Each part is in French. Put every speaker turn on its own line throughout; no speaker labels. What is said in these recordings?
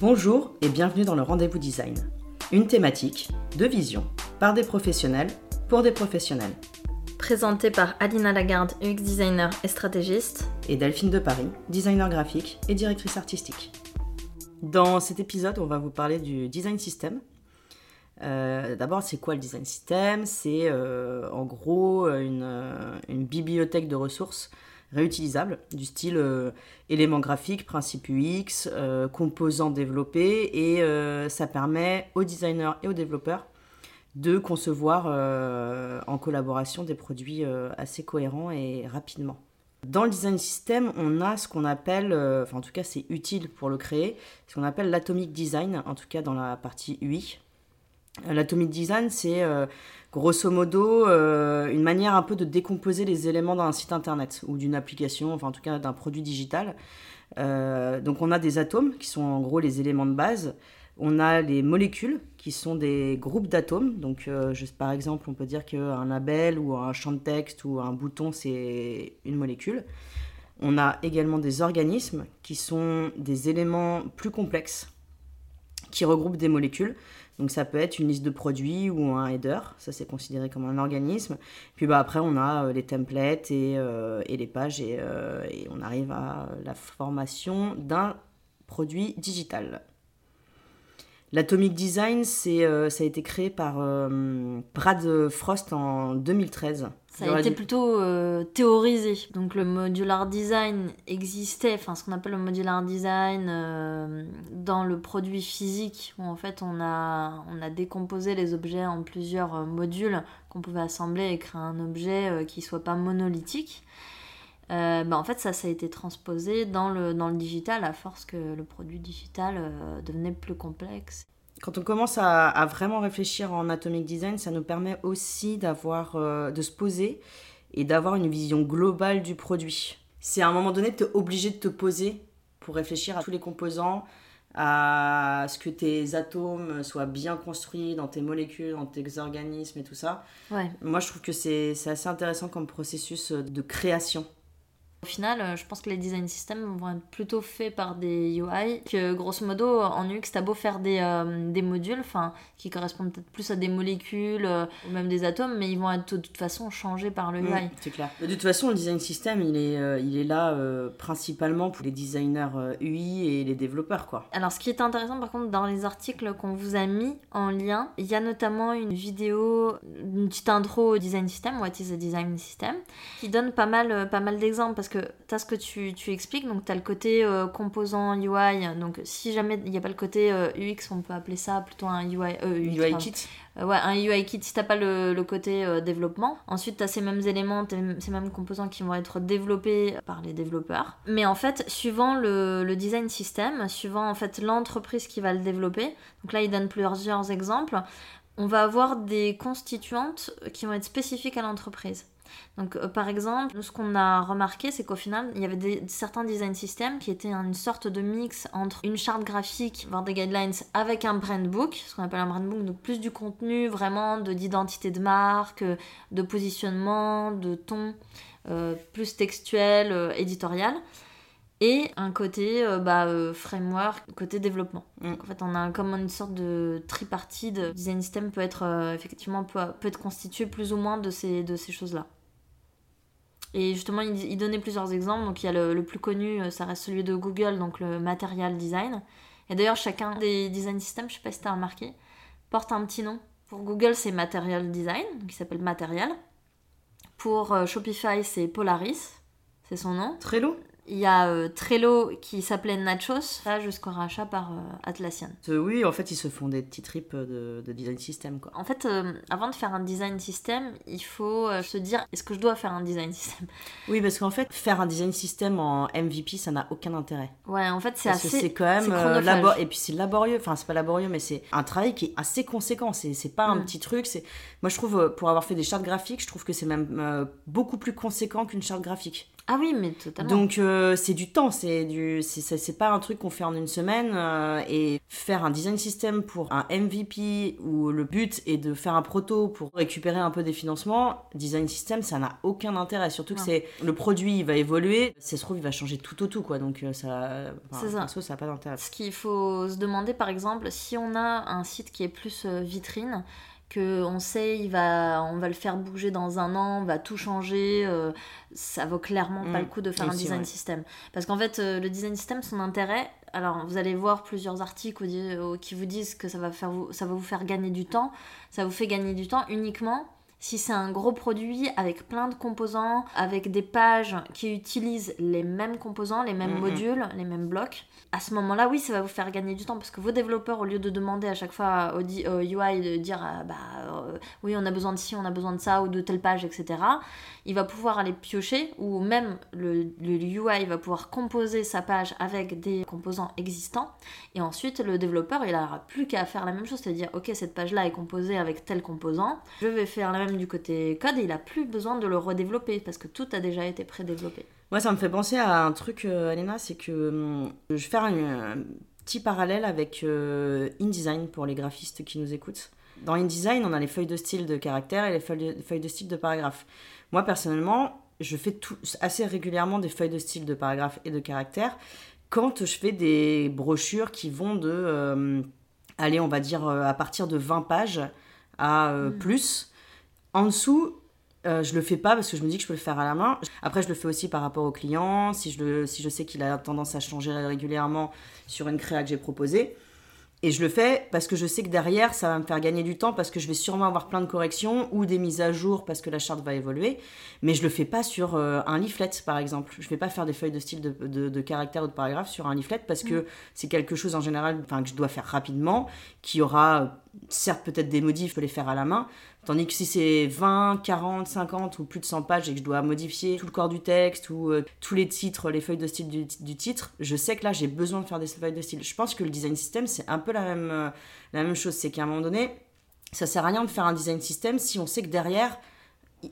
Bonjour et bienvenue dans le Rendez-vous Design. Une thématique, de vision, par des professionnels, pour des professionnels.
Présenté par Alina Lagarde, UX designer et stratégiste.
Et Delphine de Paris, designer graphique et directrice artistique. Dans cet épisode, on va vous parler du design system. Euh, D'abord, c'est quoi le design system? C'est euh, en gros une, euh, une bibliothèque de ressources réutilisables, du style euh, éléments graphiques, principes UX, euh, composants développés, et euh, ça permet aux designers et aux développeurs de concevoir euh, en collaboration des produits euh, assez cohérents et rapidement. Dans le design system, on a ce qu'on appelle, enfin en tout cas c'est utile pour le créer, ce qu'on appelle l'atomic design, en tout cas dans la partie UI. L'atomic design, c'est euh, grosso modo euh, une manière un peu de décomposer les éléments d'un site internet ou d'une application, enfin en tout cas d'un produit digital. Euh, donc on a des atomes qui sont en gros les éléments de base. On a les molécules qui sont des groupes d'atomes. Donc juste par exemple, on peut dire qu'un label ou un champ de texte ou un bouton, c'est une molécule. On a également des organismes qui sont des éléments plus complexes qui regroupent des molécules. Donc ça peut être une liste de produits ou un header, ça c'est considéré comme un organisme. Puis bah, après on a euh, les templates et, euh, les pages euh, et on arrive à la formation d'un produit digital. L'Atomic Design, c'est, euh, ça a été créé par euh, Brad Frost en 2013.
Ça a été plutôt euh, théorisé. Donc le modular design existait, enfin ce qu'on appelle le modular design dans le produit physique, où en fait on a, on a décomposé les objets en plusieurs modules qu'on pouvait assembler et créer un objet qui soit pas monolithique. Euh, bah, en fait, ça, ça a été transposé dans le, dans le digital à force que le produit digital euh, devenait plus complexe.
Quand on commence à, à vraiment réfléchir en atomic design, ça nous permet aussi d'avoir, euh, de se poser et d'avoir une vision globale du produit. C'est à un moment donné, tu es obligé de te poser pour réfléchir à tous les composants, à ce que tes atomes soient bien construits dans tes molécules, dans tes organismes et tout ça.
Ouais.
Moi, je trouve que c'est c'est assez intéressant comme processus de création.
Au final, euh, je pense que les design systems vont être plutôt faits par des UI. Que grosso modo, en UX, t'as beau faire des, euh, des modules, enfin, qui correspondent peut-être plus à des molécules euh, ou même des atomes, mais ils vont être de toute façon changés par le UI.
Mm, c'est clair. De toute façon, le design system, il est, euh, il est là principalement pour les designers UI et les développeurs, quoi.
Alors, ce qui est intéressant, par contre, dans les articles qu'on vous a mis en lien, il y a notamment une vidéo, une petite intro au design system, What is a design system, qui donne pas mal, pas mal d'exemples parce que tu as ce que tu, tu expliques, donc tu as le côté euh, composant UI, donc si jamais il n'y a pas le côté euh, UX, on peut appeler ça plutôt un UI, euh,
UI kit.
Euh, ouais, un UI kit si t'as pas le, le côté euh, développement. Ensuite, t'as ces mêmes éléments, ces mêmes composants qui vont être développés par les développeurs. Mais en fait, suivant le, le design system, suivant en fait l'entreprise qui va le développer, donc là, il donne plusieurs exemples, on va avoir des constituantes qui vont être spécifiques à l'entreprise. Donc, euh, par exemple, nous, ce qu'on a remarqué, c'est qu'au final, il y avait des, certains design systems qui étaient une sorte de mix entre une charte graphique, voire des guidelines, avec un brand book, ce qu'on appelle un brand book, donc plus du contenu vraiment de d'identité de marque, de positionnement, de ton, euh, plus textuel, euh, éditorial. Et un côté euh, bah, euh, framework, côté développement.
Mm.
Donc, en fait, on a comme une sorte de tripartite. Design system peut être euh, effectivement peut, peut être constitué plus ou moins de ces, de ces choses-là. Et justement, il, donnait plusieurs exemples. Donc, il y a le, le plus connu, euh, ça reste celui de Google, donc le material design. Et d'ailleurs, chacun des design systems, je sais pas si tu as remarqué, porte un petit nom. Pour Google, c'est Material Design, qui s'appelle Material. Pour euh, Shopify, c'est Polaris, c'est son nom.
Trello?
Il y a euh, Trello qui s'appelait Nachos, ça jusqu'au rachat par euh, Atlassian.
Euh, Oui, en fait, ils se font des petits trips de, de design system, quoi.
En fait, euh, avant de faire un design system, il faut euh, se dire est-ce que je dois faire un design system?
Oui, parce qu'en fait, faire un design system en MVP, ça n'a aucun intérêt.
Ouais, en fait, c'est
Parce que
assez.
c'est quand même
c'est
euh,
chronophage.
labor- et puis c'est laborieux. Enfin, c'est pas laborieux, mais c'est un travail qui est assez conséquent. C'est pas un
Mm.
petit truc. Moi, je trouve, euh, pour avoir fait des chartes graphiques, je trouve que c'est même euh, beaucoup plus conséquent qu'une charte graphique.
Ah oui, mais totalement.
Donc euh, c'est du temps, c'est du, c'est, c'est pas un truc qu'on fait en une semaine euh, et faire un design system pour un MVP où le but est de faire un proto pour récupérer un peu des financements, design system ça n'a aucun intérêt, surtout que c'est le produit il va évoluer, ça se trouve il va changer tout au tout quoi, donc euh, ça, enfin,
C'est ça.
perso, ça a pas d'intérêt.
Ce qu'il faut se demander, par exemple, si on a un site qui est plus vitrine, que on sait il va, on va le faire bouger dans un an, on va tout changer, euh, ça vaut clairement pas
Mm.
le coup de faire un design
ouais.
system. Parce qu'en fait, euh, le design system, son intérêt, alors vous allez voir plusieurs articles où- qui vous disent que ça va, faire vous, ça va vous faire gagner du temps. Ça vous fait gagner du temps uniquement si c'est un gros produit avec plein de composants, avec des pages qui utilisent les mêmes composants, les mêmes
Mhm.
modules, les mêmes blocs. À ce moment-là, oui, ça va vous faire gagner du temps parce que vos développeurs, au lieu de demander à chaque fois au, UI de dire ah, bah euh, oui, on a besoin de ci, on a besoin de ça ou de telle page, etc., il va pouvoir aller piocher ou même le, le UI va pouvoir composer sa page avec des composants existants et ensuite le développeur il n'aura plus qu'à faire la même chose, c'est-à-dire ok cette page là est composée avec tel composant, je vais faire la même du côté code et il a plus besoin de le redévelopper parce que tout a déjà été prédéveloppé.
Moi, ça me fait penser à un truc, euh, Alena, c'est que hum, je vais faire un, un petit parallèle avec euh, InDesign pour les graphistes qui nous écoutent. Dans InDesign, on a les feuilles de style de caractère et les feuilles de, feuilles de style de paragraphe. Moi, personnellement, je fais tout, assez régulièrement des feuilles de style de paragraphe et de caractère quand je fais des brochures qui vont de, euh, allez, on va dire, euh, à partir de 20 pages à euh,
Mm.
plus. En dessous, euh, je le fais pas parce que je me dis que je peux le faire à la main. Après, je le fais aussi par rapport au client, si je, le, si je sais qu'il a tendance à changer régulièrement sur une créa que j'ai proposée. Et je le fais parce que je sais que derrière, ça va me faire gagner du temps parce que je vais sûrement avoir plein de corrections ou des mises à jour parce que la charte va évoluer. Mais je le fais pas sur euh, un leaflet, par exemple. Je vais pas faire des feuilles de style de, de, de caractère ou de paragraphe sur un leaflet parce que c'est quelque chose en général que je dois faire rapidement, qui aura certes peut-être des modifs, je peux les faire à la main. Tandis que si c'est 20, 40, 50 ou plus de 100 pages et que je dois modifier tout le corps du texte ou euh, tous les titres, les feuilles de style du, du titre, je sais que là j'ai besoin de faire des feuilles de style. Je pense que le design system c'est un peu la même, euh, la même chose. C'est qu'à un moment donné, ça sert à rien de faire un design system si on sait que derrière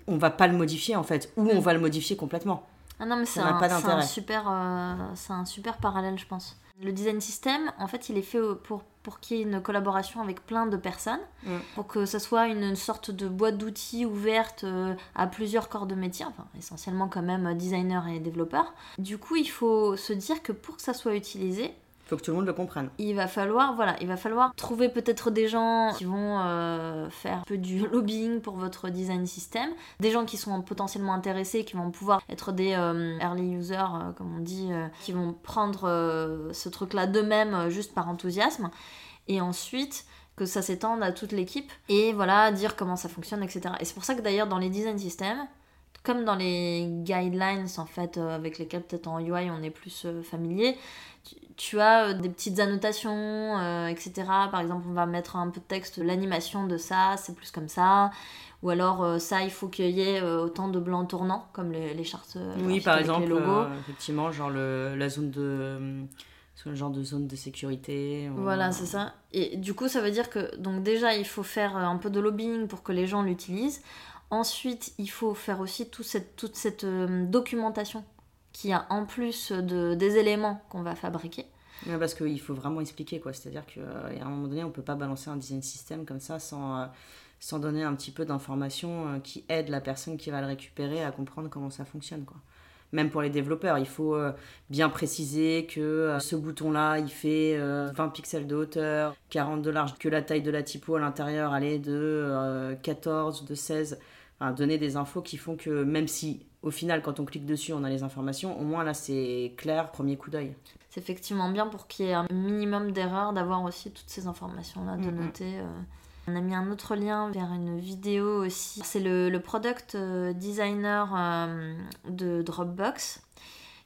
on va pas le modifier en fait, ou on va le modifier complètement.
Ah non, mais c'est un, un super, euh, c'est un super parallèle, je pense. Le design system, en fait, il est fait pour, pour qu'il y ait une collaboration avec plein de personnes,
Mm.
pour que ça soit une, une sorte de boîte d'outils ouverte euh, à plusieurs corps de métier, enfin essentiellement quand même euh, designers et développeurs. Du coup, il faut se dire que pour que ça soit utilisé,
Faut que tout le monde le comprenne.
il va falloir trouver peut-être des gens qui vont euh, faire un peu du lobbying pour votre design system. Des gens qui sont potentiellement intéressés qui vont pouvoir être des euh, early users euh, comme on dit qui vont prendre ce truc là d'eux-mêmes juste par enthousiasme. Et ensuite que ça s'étende à toute l'équipe et voilà dire comment ça fonctionne etc et c'est pour ça que d'ailleurs dans les design systems comme dans les guidelines en fait euh, avec lesquels peut-être en UI on est plus euh, familier tu, tu as euh, des petites annotations euh, etc par exemple on va mettre un peu de texte l'animation de ça c'est plus comme ça ou alors euh, ça il faut qu'il y ait euh, autant de blancs tournants comme les, les chartes
Oui, par exemple,
les logos
effectivement, genre le, la zone de. genre de zone de sécurité. ou-
Voilà, c'est ça. Et du coup, ça veut dire que donc déjà, il faut faire un peu de lobbying pour que les gens l'utilisent. Ensuite, il faut faire aussi tout cette, toute cette euh, documentation qui a en plus de, des éléments qu'on va fabriquer.
Ouais, parce qu'il faut vraiment expliquer, quoi. C'est-à-dire qu'à un moment donné, on peut pas balancer un design system comme ça sans, euh, sans donner un petit peu d'informations euh, qui aident la personne qui va le récupérer à comprendre comment ça fonctionne, quoi. Même pour les développeurs, il faut euh, bien préciser que euh, ce bouton-là, il fait euh, 20 pixels de hauteur, 40 de large, que la taille de la typo à l'intérieur, elle est de euh, 14, de 16. Enfin, donner des infos qui font que même si, au final, quand on clique dessus, on a les informations, au moins là, c'est clair, premier coup d'œil.
C'est effectivement bien pour qu'il y ait un minimum d'erreurs d'avoir aussi toutes ces informations-là, de noter. euh. On a mis un autre lien vers une vidéo aussi. C'est le, le product euh, designer euh, de Dropbox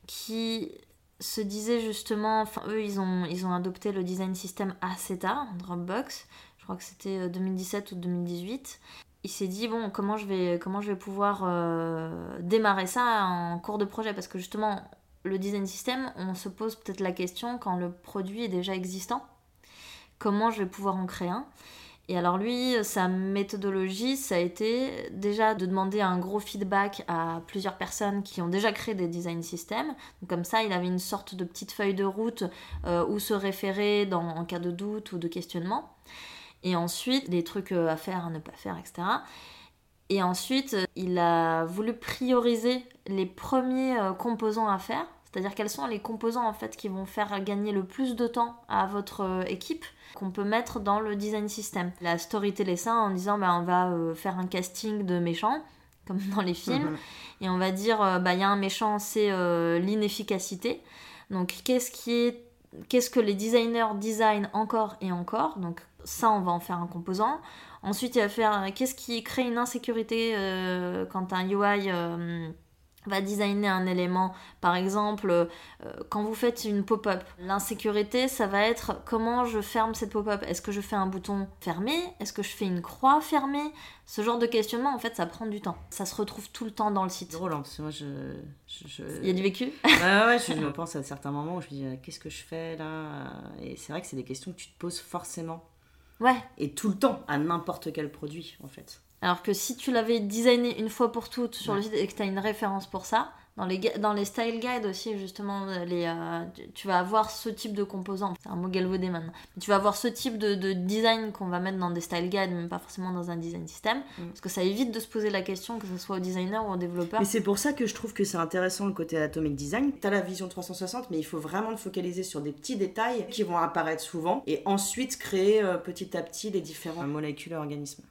qui se disait justement, enfin eux ils ont, ils ont adopté le design system assez tard, Dropbox, je crois que c'était euh, 2017 ou 2018. Il s'est dit bon comment je vais, comment je vais pouvoir euh, démarrer ça en cours de projet? Parce que justement le design system on se pose peut-être la question quand le produit est déjà existant comment je vais pouvoir en créer un? Et alors lui, sa méthodologie, ça a été déjà de demander un gros feedback à plusieurs personnes qui ont déjà créé des design systems. comme ça, il avait une sorte de petite feuille de route euh, où se référer dans, en cas de doute ou de questionnement. Et ensuite, des trucs euh, à faire, à ne pas faire, etc. Et ensuite, il a voulu prioriser les premiers euh, composants à faire, c'est-à-dire quels sont les composants en fait qui vont faire gagner le plus de temps à votre équipe qu'on peut mettre dans le design system. La storyteller ça en disant bah, on va euh, faire un casting de méchants comme dans les films et on va dire euh, bah il y a un méchant c'est euh, l'inefficacité. Donc qu'est-ce qui est qu'est-ce que les designers designent encore et encore? Donc ça on va en faire un composant. Ensuite il va faire qu'est-ce qui crée une insécurité quand un UI va designer un élément? Par exemple, euh, quand vous faites une pop-up, l'insécurité, ça va être comment je ferme cette pop-up? Est-ce que je fais un bouton fermé? Est-ce que je fais une croix fermée? Ce genre de questionnement, en fait, ça prend du temps. Ça se retrouve tout le temps dans le site.
drôle, hein, parce que moi, je,
Il y a du vécu?
Ouais, ouais, je me pense à certains moments où je me dis, euh, qu'est-ce que je fais là? Et c'est vrai que c'est des questions que tu te poses forcément.
Ouais.
Et tout le temps, à n'importe quel produit, en fait.
Alors que si tu l'avais designé une fois pour toutes sur le site et que tu as une référence pour ça, dans les, dans les style guides aussi, justement, les, euh, tu vas avoir ce type de composants. C'est un mot galvaudé maintenant. tu vas avoir ce type de, de design qu'on va mettre dans des style guides, même pas forcément dans un design system. Mm. Parce que ça évite de se poser la question, que ce soit au designer ou au développeur.
Mais c'est pour ça que je trouve que c'est intéressant le côté atomic design. Tu as la vision 360, mais il faut vraiment te focaliser sur des petits détails qui vont apparaître souvent et ensuite créer euh, petit à petit les différents molécules et organismes.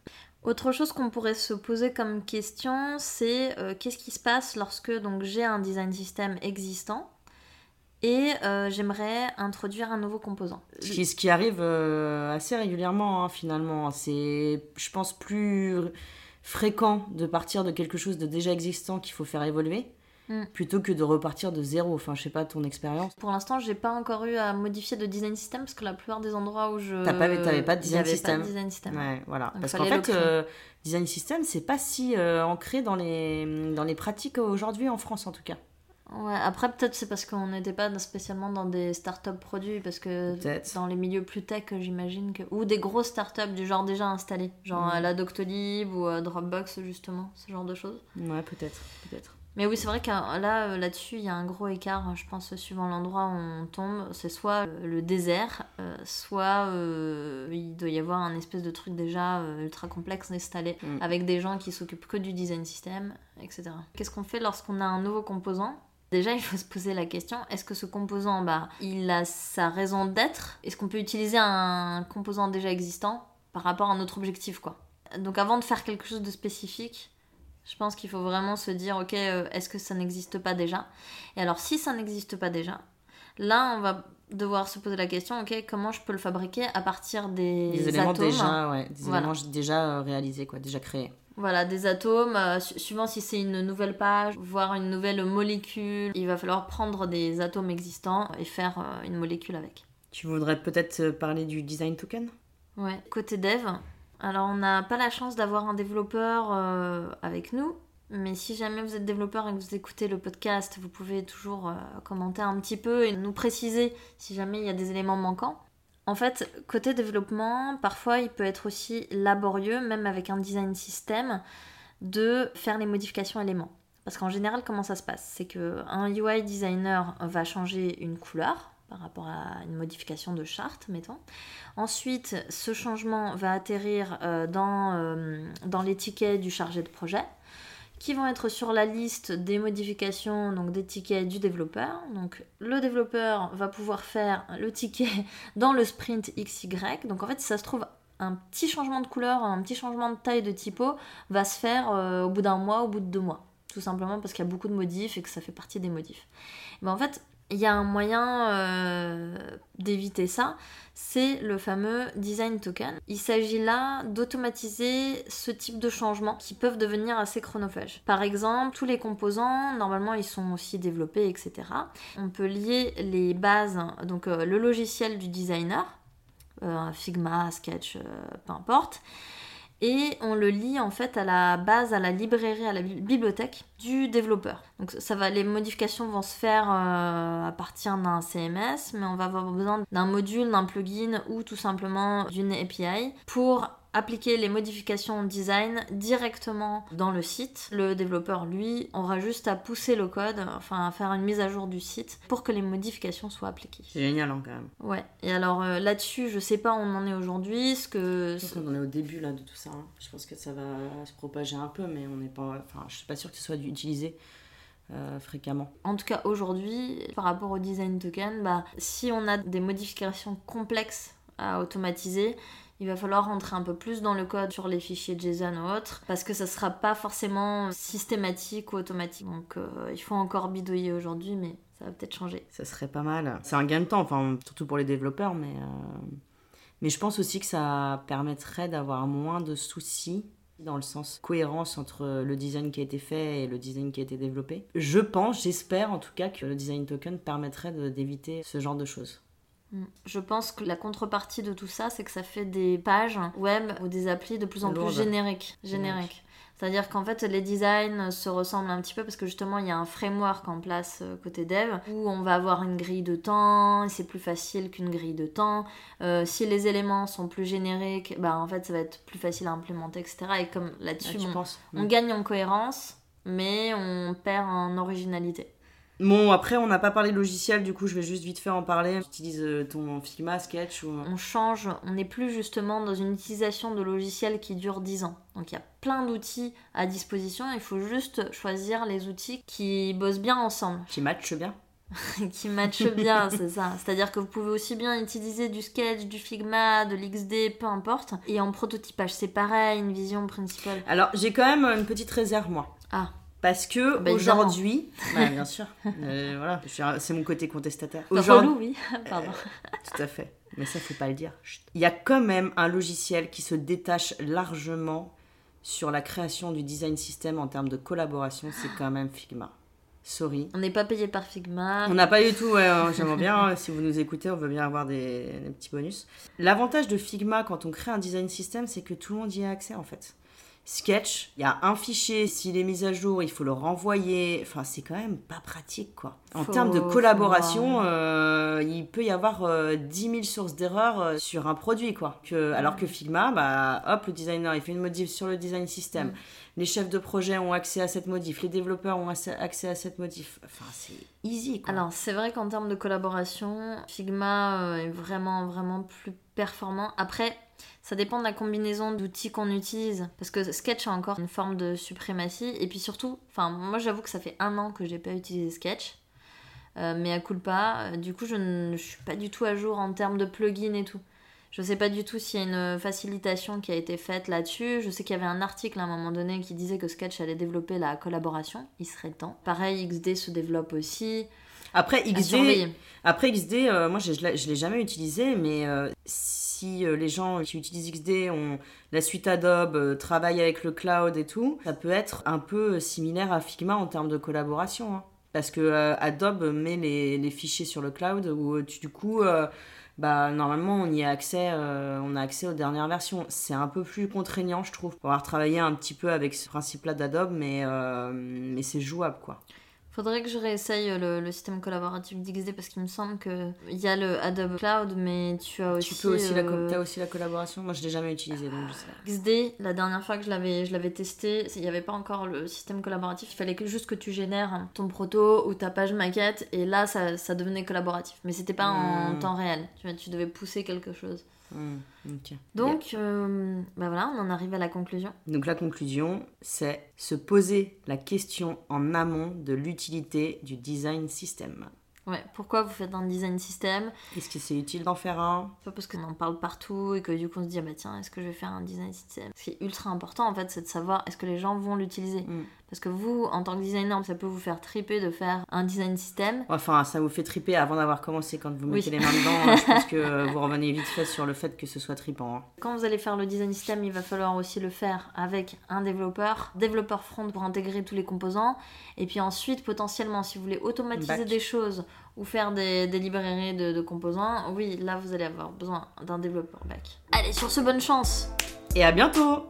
Autre chose qu'on pourrait se poser comme question, c'est euh, qu'est-ce qui se passe lorsque j'ai un design system existant et euh, j'aimerais introduire un nouveau composant.
Ce qui, arrive euh, assez régulièrement hein, finalement, c'est je pense plus fréquent de partir de quelque chose de déjà existant qu'il faut faire évoluer Mm. plutôt que de repartir de zéro. Enfin, je sais pas ton expérience.
Pour l'instant, j'ai pas encore eu à modifier de design system parce que la plupart des endroits où je.
T'avais pas, de design system.
Pas de design system.
Ouais, voilà. parce qu'en fait, euh, design system, c'est pas si euh, ancré dans les, dans les pratiques aujourd'hui en France en tout cas.
Ouais, après peut-être c'est parce qu'on n'était pas spécialement dans des startups produits, parce que dans les milieux plus tech, j'imagine que... Ou des grosses startups du genre déjà installées, genre mm. la Doctolib ou Dropbox justement, ce genre de choses.
Ouais, peut-être, peut-être.
Mais oui, c'est vrai que là, euh, là-dessus, il y a un gros écart, je pense, suivant l'endroit où on tombe. C'est soit euh, le désert, euh, soit il doit y avoir un espèce de truc déjà ultra complexe installé, mm. avec des gens qui s'occupent que du design system, etc. Qu'est-ce qu'on fait lorsqu'on a un nouveau composant? Déjà, il faut se poser la question, est-ce que ce composant, bah, il a sa raison d'être? Est-ce qu'on peut utiliser un composant déjà existant par rapport à notre objectif, quoi? Donc avant de faire quelque chose de spécifique, je pense qu'il faut vraiment se dire, ok, euh, est-ce que ça n'existe pas déjà? Et alors, si ça n'existe pas déjà, là, on va devoir se poser la question, ok, comment je peux le fabriquer à partir des,
des éléments déjà, ouais, des éléments déjà euh, réalisés, quoi, déjà créés.
Voilà, des atomes, euh, suivant si c'est une nouvelle page, voire une nouvelle molécule, il va falloir prendre des atomes existants et faire une molécule avec.
Tu voudrais peut-être parler du design token?
Ouais, côté dev, alors on n'a pas la chance d'avoir un développeur euh, avec nous, mais si jamais vous êtes développeur et que vous écoutez le podcast, vous pouvez toujours euh, commenter un petit peu et nous préciser si jamais il y a des éléments manquants. En fait, côté développement, parfois il peut être aussi laborieux, même avec un design system, de faire les modifications éléments. Parce qu'en général, comment ça se passe? C'est qu'un UI designer va changer une couleur, par rapport à une modification de charte, mettons. Ensuite, ce changement va atterrir euh, dans, euh, dans les tickets du chargé de projet qui vont être sur la liste des modifications, donc des tickets du développeur. Donc le développeur va pouvoir faire le ticket dans le sprint XY. Donc en fait, si ça se trouve, un petit changement de couleur, un petit changement de taille de typo va se faire euh, au bout d'un mois, au bout de deux mois. Tout simplement parce qu'il y a beaucoup de modifs et que ça fait partie des modifs. Mais en fait, il y a un moyen euh, d'éviter ça, c'est le fameux design token. Il s'agit là d'automatiser ce type de changements qui peuvent devenir assez chronophages. Par exemple, tous les composants, normalement, ils sont aussi développés, etc. On peut lier les bases, donc euh, le logiciel du designer, euh, Figma, Sketch, peu importe, et on le lit en fait à la base, à la librairie, à la bibliothèque du développeur. Donc ça va, les modifications vont se faire euh, à partir d'un CMS, mais on va avoir besoin d'un module, d'un plugin ou tout simplement d'une API pour appliquer les modifications design directement dans le site. Le développeur, lui, aura juste à pousser le code, enfin à faire une mise à jour du site pour que les modifications soient appliquées.
C'est génial hein, quand même.
Ouais. Et alors euh, là-dessus, je sais pas où on en est aujourd'hui, ce que
Je pense qu'on est au début là de tout ça. hein. Je pense que ça va se propager un peu, mais on n'est pas. Enfin, je suis pas sûre que ce soit utilisé euh, fréquemment.
En tout cas, aujourd'hui, par rapport au design token, bah, si on a des modifications complexes à automatiser, il va falloir rentrer un peu plus dans le code sur les fichiers JSON ou autres, parce que ça sera pas forcément systématique ou automatique. Donc euh, il faut encore bidouiller aujourd'hui, mais ça va peut-être changer.
Ça serait pas mal. C'est un gain de temps, enfin, surtout pour les développeurs, mais. euh, Mais je pense aussi que ça permettrait d'avoir moins de soucis dans le sens cohérence entre le design qui a été fait et le design qui a été développé. Je pense, j'espère en tout cas que le design token permettrait d'éviter ce genre de choses.
Mm. Je pense que la contrepartie de tout ça, c'est que ça fait des pages web ou des applis de plus en plus génériques. génériques. C'est-à-dire qu'en fait, les designs se ressemblent un petit peu parce que justement, il y a un framework en place euh, côté dev où on va avoir une grille de temps, et c'est plus facile qu'une grille de temps. Euh, si les éléments sont plus génériques, bah en fait, ça va être plus facile à implémenter, etc. Et comme
Ah,
là-dessus,
penses
on gagne en cohérence, mais on perd en originalité.
Bon, après, on n'a pas parlé de logiciel, du coup, je vais juste vite fait en parler. Tu utilises euh, ton Figma, Sketch ou.
on change, on n'est plus justement dans une utilisation de logiciels qui dure 10 ans. Donc il y a plein d'outils à disposition, il faut juste choisir les outils qui bossent bien ensemble,
Qui match bien
qui matchent bien, c'est ça. C'est-à-dire que vous pouvez aussi bien utiliser du Sketch, du Figma, de l'XD, peu importe. Et en prototypage, c'est pareil, une vision principale.
Alors, j'ai quand même une petite réserve, moi.
Ah.
Parce que
Bah,
aujourd'hui. Bah, bien sûr. Euh, voilà, c'est mon côté contestataire.
Relou, oui. Pardon.
Tout à fait. Mais ça, faut pas le dire. Chut. Il y a quand même un logiciel qui se détache largement sur la création du design system en termes de collaboration. C'est quand même Figma. Sorry.
On n'est pas payé par Figma.
On n'a pas du tout, ouais, hein, j'aimerais bien, hein, si vous nous écoutez, on veut bien avoir des, des petits bonus. L'avantage de Figma quand on crée un design system, c'est que tout le monde y a accès en fait. Sketch, il y a un fichier, s'il est mis à jour, il faut le renvoyer. Enfin, c'est quand même pas pratique quoi. En
Faut-
termes de collaboration, euh, il peut y avoir euh, 10 000 sources d'erreurs euh, sur un produit quoi. Que, alors que Figma, bah hop, le designer il fait une modif sur le design system.
Mm.
Les chefs de projet ont accès à cette modif, les développeurs ont accès- à cette modif. Enfin, c'est easy quoi.
Alors, c'est vrai qu'en termes de collaboration, Figma euh, est vraiment, vraiment plus performant. Après, ça dépend de la combinaison d'outils qu'on utilise. Parce que Sketch a encore une forme de suprématie. Et puis surtout, enfin, moi j'avoue que ça fait un an que j'ai pas utilisé Sketch. Euh, mais à culpa, euh, du coup, je ne suis pas du tout à jour en termes de plugins et tout. Je sais pas du tout s'il y a une facilitation qui a été faite là-dessus. Je sais qu'il y avait un article à un moment donné qui disait que Sketch allait développer la collaboration. Il serait temps. Pareil, XD se développe aussi.
Après XD, après XD, euh, moi je, je l'ai jamais utilisé, mais euh, si euh, les gens qui utilisent XD ont la suite Adobe, travaillent avec le cloud et tout, ça peut être un peu similaire à Figma en termes de collaboration. hein. Parce que Adobe met les, les fichiers sur le cloud où tu- du coup, bah, normalement on y a accès, on a accès aux dernières versions. C'est un peu plus contraignant, je trouve, pour avoir travaillé un petit peu avec ce principe-là d'Adobe, mais, mais c'est jouable quoi.
Faudrait que je réessaye le, le système collaboratif d'XD parce qu'il me semble que il y a le Adobe Cloud, mais tu as aussi.
tu peux aussi, la,
euh,
t'as aussi la collaboration Moi je l'ai jamais utilisé donc je sais.
XD, la dernière fois que je l'avais, je l'avais testé, il n'y avait pas encore le système collaboratif. Il fallait que juste que tu génères ton proto ou ta page maquette et là ça, ça devenait collaboratif. Mais c'était pas en
Hmm.
temps réel. Tu, vois, tu devais pousser quelque chose.
Hmm.
Donc, euh, bah voilà, on en arrive à la conclusion.
Donc la conclusion, c'est se poser la question en amont de l'utilité du design system.
Ouais, pourquoi vous faites un design system?
Est-ce que c'est utile d'en faire un?
Pas parce qu'on en parle partout et que du coup on se dit ah bah tiens est-ce que je vais faire un design system? Ce qui est ultra important en fait c'est de savoir est-ce que les gens vont l'utiliser?
Mm.
Parce que vous en tant que designer ça peut vous faire triper de faire un design system
Enfin, ça vous fait triper avant d'avoir commencé quand vous
Oui.
mettez les mains dedans. je pense que vous revenez vite fait sur le fait que ce soit tripant. hein.
quand vous allez faire le design system il va falloir aussi le faire avec un développeur développeur front pour intégrer tous les composants et puis ensuite potentiellement si vous voulez automatiser
Back.
des choses ou faire des, des librairies de, de composants oui là vous allez avoir besoin d'un développeur back allez sur ce bonne chance
Et à bientôt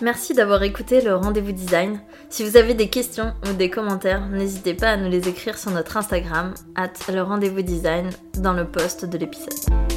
Merci d'avoir écouté le rendez-vous design. Si vous avez des questions ou des commentaires, n'hésitez pas à nous les écrire sur notre Instagram, at le rendez-vous design, dans le post de l'épisode.